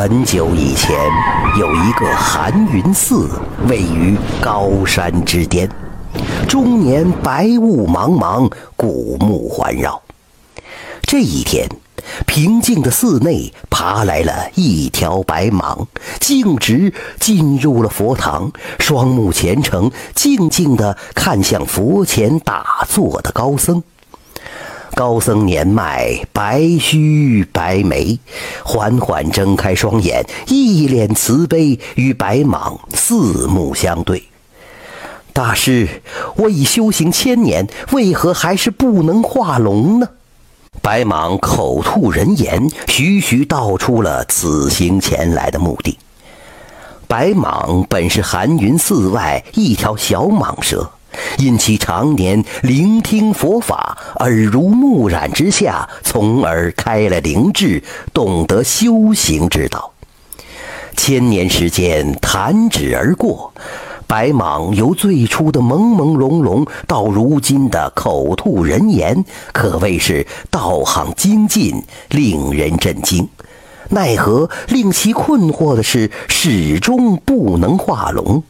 很久以前，有一个寒云寺，位于高山之巅，终年白雾茫茫，古木环绕。这一天，平静的寺内爬来了一条白蟒，径直进入了佛堂，双目虔诚，静静地看向佛前打坐的高僧。高僧年迈，白须白眉，缓缓睁开双眼，一脸慈悲，与白蟒四目相对。大师，我已修行千年，为何还是不能化龙呢？白蟒口吐人言，徐徐道出了此行前来的目的。白蟒本是寒云寺外一条小蟒蛇。因其常年聆听佛法，耳濡目染之下，从而开了灵智，懂得修行之道。千年时间弹指而过，白蟒由最初的朦朦胧胧，到如今的口吐人言，可谓是道行精进，令人震惊。奈何令其困惑的是，始终不能化龙。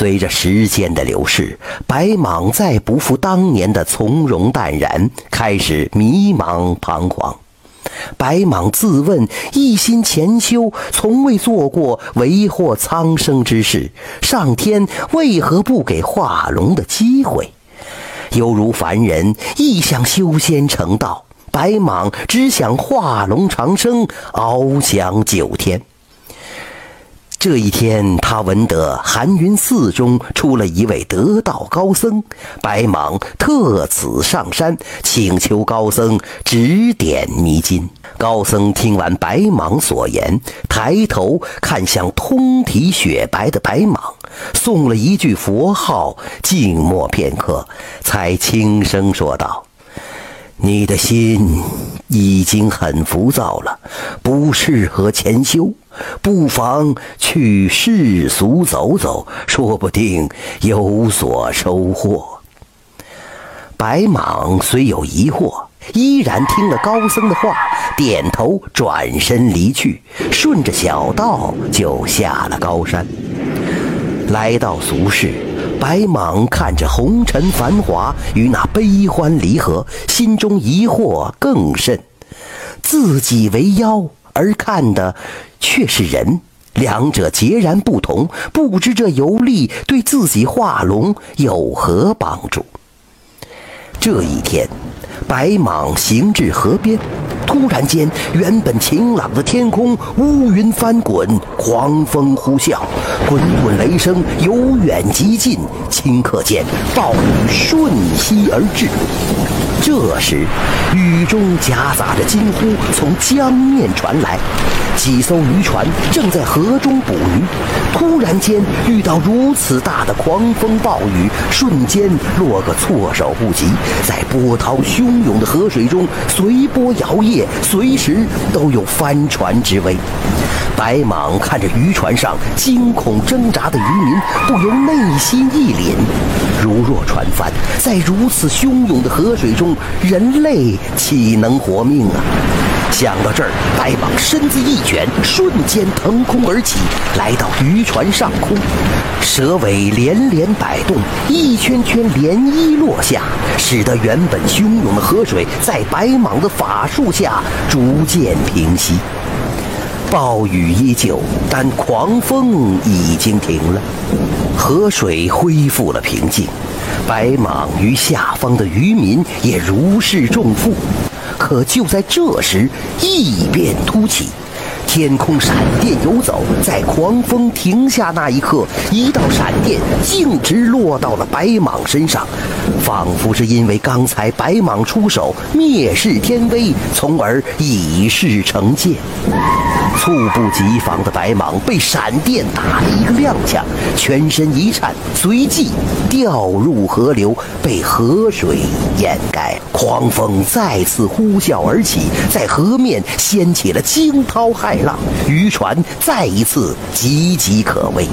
随着时间的流逝，白蟒再不复当年的从容淡然，开始迷茫彷徨。白蟒自问一心潜修，从未做过为祸苍生之事，上天为何不给化龙的机会？犹如凡人亦想修仙成道，白蟒只想化龙长生，翱翔九天。这一天，他闻得寒云寺中出了一位得道高僧，白蟒特此上山请求高僧指点迷津。高僧听完白蟒所言，抬头看向通体雪白的白蟒，诵了一句佛号，静默片刻，才轻声说道：“你的心已经很浮躁了，不适合潜修。”不妨去世俗走走，说不定有所收获。白蟒虽有疑惑，依然听了高僧的话，点头转身离去，顺着小道就下了高山。来到俗世，白蟒看着红尘繁华与那悲欢离合，心中疑惑更甚：自己为妖。而看的却是人，两者截然不同。不知这游历对自己化龙有何帮助？这一天，白蟒行至河边，突然间，原本晴朗的天空乌云翻滚，狂风呼啸，滚滚雷声由远及近，顷刻间暴雨瞬息而至。这时，雨中夹杂着惊呼从江面传来。几艘渔船正在河中捕鱼，突然间遇到如此大的狂风暴雨，瞬间落个措手不及，在波涛汹涌的河水中随波摇曳，随时都有翻船之危。白蟒看着渔船上惊恐挣扎的渔民，不由内心一凛。如若船翻在如此汹涌的河水中，人类岂能活命啊？想到这儿，白蟒身子一卷，瞬间腾空而起，来到渔船上空，蛇尾连连摆动，一圈圈涟漪落下，使得原本汹涌的河水在白蟒的法术下逐渐平息。暴雨依旧，但狂风已经停了，河水恢复了平静，白蟒与下方的渔民也如释重负。可就在这时，异变突起，天空闪电游走，在狂风停下那一刻，一道闪电径直落到了白蟒身上，仿佛是因为刚才白蟒出手灭世天威，从而以势成剑。猝不及防的白蟒被闪电打了一个踉跄，全身一颤，随即掉入河流，被河水掩盖。狂风再次呼啸而起，在河面掀起了惊涛骇浪，渔船再一次岌岌可危。